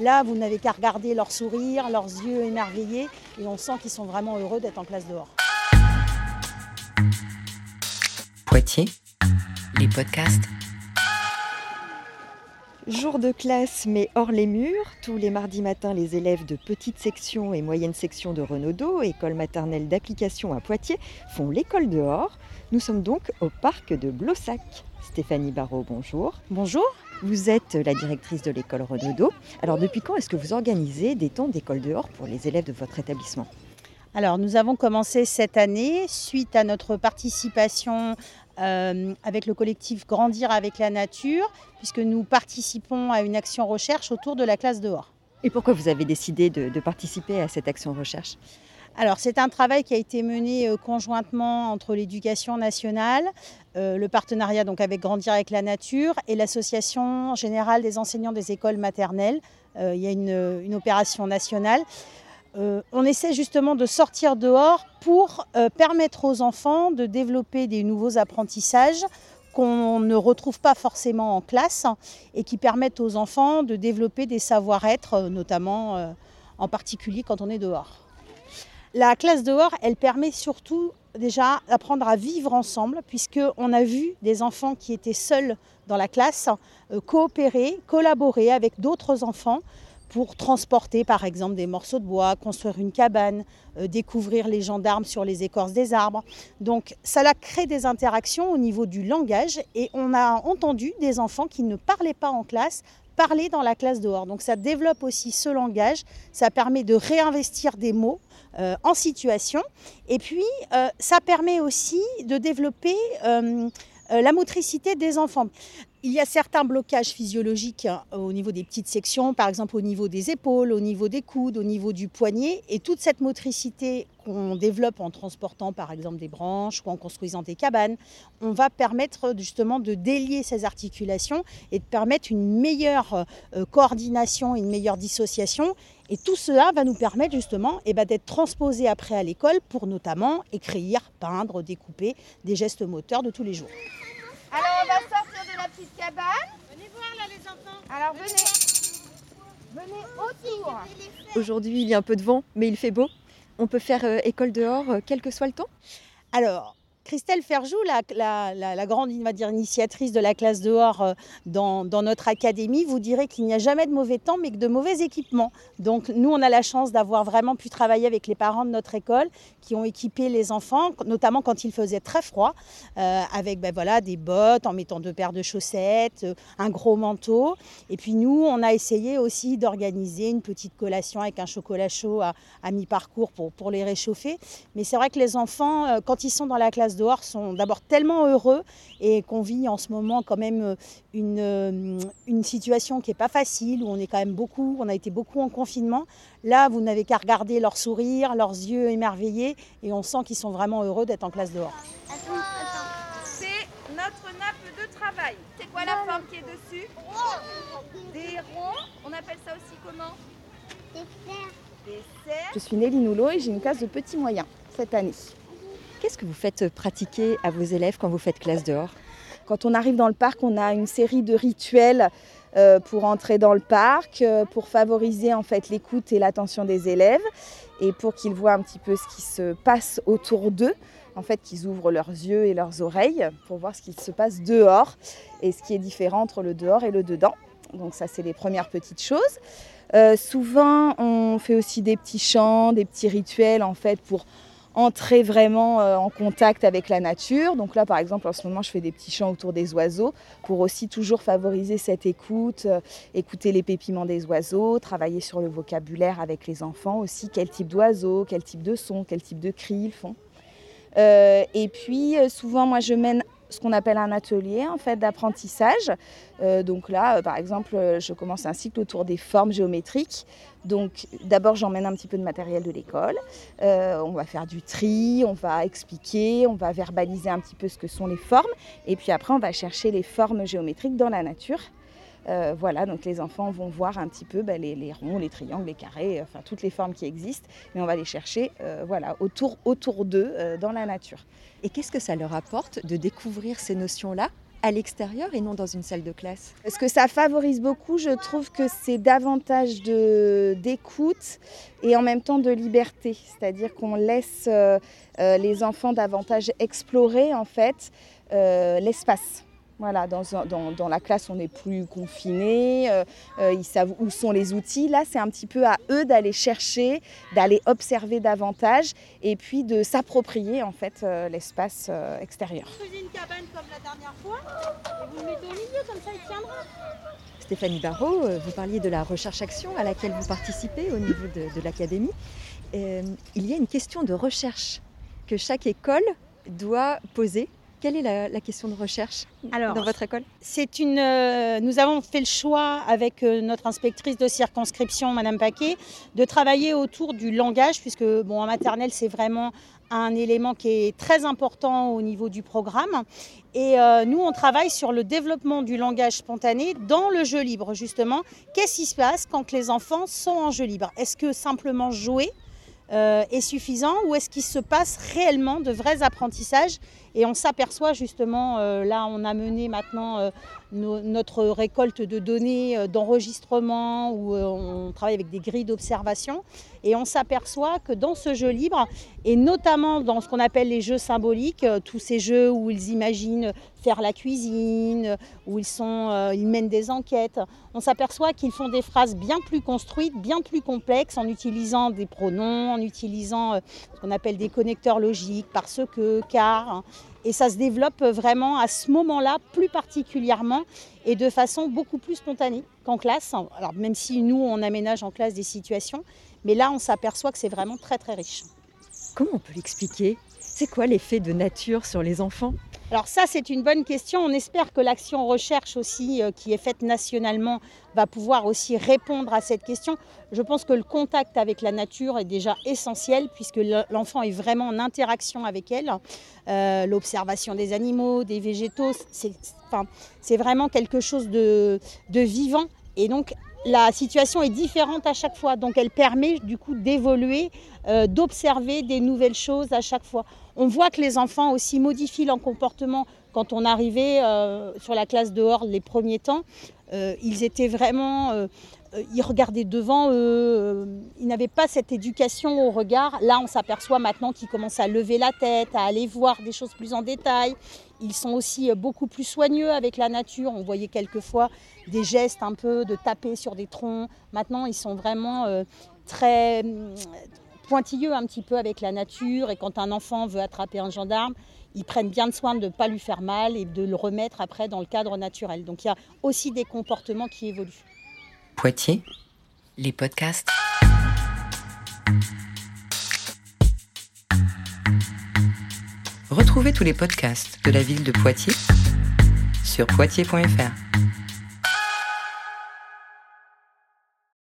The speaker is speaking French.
Là, vous n'avez qu'à regarder leur sourire, leurs yeux émerveillés, et on sent qu'ils sont vraiment heureux d'être en classe dehors. Poitiers, les podcasts. Jour de classe, mais hors les murs. Tous les mardis matins, les élèves de petite section et moyenne section de Renaudot, école maternelle d'application à Poitiers, font l'école dehors. Nous sommes donc au parc de Blossac. Stéphanie Barrault, bonjour. Bonjour. Vous êtes la directrice de l'école Renaudot. Alors, depuis quand est-ce que vous organisez des temps d'école dehors pour les élèves de votre établissement? Alors, nous avons commencé cette année suite à notre participation euh, avec le collectif Grandir avec la nature, puisque nous participons à une action recherche autour de la classe dehors. Et pourquoi vous avez décidé de, participer à cette action recherche? Alors c'est un travail qui a été mené euh, conjointement entre l'éducation nationale, euh, le partenariat donc avec Grandir avec la nature et l'association générale des enseignants des écoles maternelles. il y a une opération nationale euh, on essaie justement de sortir dehors pour euh, permettre aux enfants de développer des nouveaux apprentissages qu'on ne retrouve pas forcément en classe et qui permettent aux enfants de développer des savoir-être, euh, notamment en particulier quand on est dehors. La classe dehors, elle permet surtout déjà d'apprendre à vivre ensemble, puisqu'on a vu des enfants qui étaient seuls dans la classe coopérer, collaborer avec d'autres enfants pour transporter par exemple des morceaux de bois, construire une cabane, euh, découvrir les gendarmes sur les écorces des arbres. Donc ça a créé des interactions au niveau du langage et on a entendu des enfants qui ne parlaient pas en classe parler dans la classe dehors. Donc ça développe aussi ce langage, ça permet de réinvestir des mots euh, en situation et puis euh, ça permet aussi de développer la motricité des enfants. Il y a certains blocages physiologiques hein, au niveau des petites sections, par exemple au niveau des épaules, au niveau des coudes, au niveau du poignet. Et toute cette motricité qu'on développe en transportant par exemple des branches ou en construisant des cabanes, on va permettre justement de délier ces articulations et de permettre une meilleure euh, coordination, une meilleure dissociation. Et tout cela va nous permettre justement eh ben, d'être transposé après à l'école pour notamment écrire, peindre, découper des gestes moteurs de tous les jours. Alors petite cabane. Venez voir là les enfants. Alors venez. Venez autour. Aujourd'hui il y a un peu de vent, mais il fait beau. On peut faire euh, école dehors, euh, quel que soit le temps Alors, Christelle Ferjou, la, grande dire, initiatrice de la classe dehors euh, dans, notre académie, vous dirait qu'il n'y a jamais de mauvais temps, mais que de mauvais équipements. Donc nous, on a la chance d'avoir vraiment pu travailler avec les parents de notre école qui ont équipé les enfants, notamment quand il faisait très froid, euh, avec ben, voilà, des bottes, en mettant deux paires de chaussettes, euh, un gros manteau. Et puis nous, on a essayé aussi d'organiser une petite collation avec un chocolat chaud à, mi-parcours pour, pour les réchauffer. Mais c'est vrai que les enfants, quand ils sont dans la classe dehors sont d'abord tellement heureux et qu'on vit en ce moment quand même euh, une, euh, une situation qui n'est pas facile, où on est quand même beaucoup, on a été beaucoup en confinement. Là, vous n'avez qu'à regarder leur sourire, leurs yeux émerveillés et on sent qu'ils sont vraiment heureux d'être en classe dehors. C'est notre nappe de travail. C'est quoi la forme qui est dessus Des ronds. On appelle ça aussi comment. Des cerfs. Je suis Nelly Noulot et j'ai une classe de petits moyens cette année. Qu'est-ce que vous faites pratiquer à vos élèves quand vous faites classe dehors? Quand on arrive dans le parc, on a une série de rituels euh, pour entrer dans le parc, euh, pour favoriser en fait l'écoute et l'attention des élèves et pour qu'ils voient un petit peu ce qui se passe autour d'eux. En fait, qu'ils ouvrent leurs yeux et leurs oreilles pour voir ce qui se passe dehors et ce qui est différent entre le dehors et le dedans. Donc ça, c'est les premières petites choses. Euh, souvent, on fait aussi des petits chants, des petits rituels en fait pour entrer vraiment euh, en contact avec la nature. Donc là, par exemple, en ce moment, je fais des petits chants autour des oiseaux pour aussi toujours favoriser cette écoute, euh, écouter les pépiments des oiseaux, travailler sur le vocabulaire avec les enfants aussi, quel type d'oiseaux, quel type de son, quel type de cris ils font. Euh, et puis, souvent, moi, je mène ce qu'on appelle un atelier en fait d'apprentissage. Euh, donc là, euh, par exemple, euh, je commence un cycle autour des formes géométriques. Donc d'abord, j'emmène un petit peu de matériel de l'école. on va faire du tri, on va expliquer, on va verbaliser un petit peu ce que sont les formes. Et puis après, on va chercher les formes géométriques dans la nature. Euh, voilà, donc les enfants vont voir un petit peu bah, les, ronds, les triangles, les carrés, enfin toutes les formes qui existent, mais on va les chercher euh, voilà, autour, autour d'eux euh, dans la nature. Et qu'est-ce que ça leur apporte de découvrir ces notions-là à l'extérieur et non dans une salle de classe? Ce que ça favorise beaucoup, je trouve que c'est davantage d'écoute et en même temps de liberté. C'est-à-dire qu'on laisse euh, euh, les enfants davantage explorer en fait euh, l'espace. Voilà, dans, dans, dans, la classe, on n'est plus confiné, euh, euh, ils savent où sont les outils. Là, c'est un petit peu à eux d'aller chercher, d'aller observer davantage et puis de s'approprier en fait euh, l'espace euh, extérieur. Vous faisiez une cabane comme la dernière fois et vous le mettez au milieu, comme ça il tiendra. Stéphanie Barrault, vous parliez de la recherche-action à laquelle vous participez au niveau de, de l'académie. Euh, il y a une question de recherche que chaque école doit poser. Quelle est la, la question de recherche Alors, dans votre école? C'est une. euh, nous avons fait le choix avec euh, notre inspectrice de circonscription, Madame Paquet, de travailler autour du langage, puisque bon, en maternelle, c'est vraiment un élément qui est très important au niveau du programme. Et euh, nous, on travaille sur le développement du langage spontané dans le jeu libre, justement. Qu'est-ce qui se passe quand les enfants sont en jeu libre? Est-ce que simplement jouer euh, est suffisant ou est-ce qu'il se passe réellement de vrais apprentissages Et on s'aperçoit justement, euh, là on a mené maintenant euh, no- notre récolte de données euh, d'enregistrement où on travaille avec des grilles d'observation et on s'aperçoit que dans ce jeu libre et notamment dans ce qu'on appelle les jeux symboliques, tous ces jeux où ils imaginent faire la cuisine, où ils, sont, ils mènent des enquêtes, on s'aperçoit qu'ils font des phrases bien plus construites, bien plus complexes en utilisant des pronoms, en utilisant ce qu'on appelle des connecteurs logiques, parce que, car. Et ça se développe vraiment à ce moment-là, plus particulièrement, et de façon beaucoup plus spontanée qu'en classe. Alors même si nous, on aménage en classe des situations, mais là, on s'aperçoit que c'est vraiment très très riche. Comment on peut l'expliquer? C'est quoi l'effet de nature sur les enfants? Alors ça, c'est une bonne question. On espère que l'action recherche aussi, euh, qui est faite nationalement, va pouvoir aussi répondre à cette question. Je pense que le contact avec la nature est déjà essentiel, puisque le- l'enfant est vraiment en interaction avec elle. Euh, L'observation des animaux, des végétaux, c'est vraiment quelque chose de, de vivant. Et donc, la situation est différente à chaque fois. Donc, elle permet du coup d'évoluer, euh, d'observer des nouvelles choses à chaque fois. On voit que les enfants aussi modifient leur comportement. Quand on arrivait euh, sur la classe dehors les premiers temps, euh, ils étaient vraiment, euh, ils regardaient devant eux, ils n'avaient pas cette éducation au regard. Là, on s'aperçoit maintenant qu'ils commencent à lever la tête, à aller voir des choses plus en détail. Ils sont aussi beaucoup plus soigneux avec la nature. On voyait quelquefois des gestes un peu de taper sur des troncs. Maintenant, ils sont vraiment très pointilleux un petit peu avec la nature. Et quand un enfant veut attraper un gendarme, ils prennent bien soin de ne pas lui faire mal et de le remettre après dans le cadre naturel. Donc il y a aussi des comportements qui évoluent. Poitiers, les podcasts. Retrouvez tous les podcasts de la ville de Poitiers sur poitiers.fr.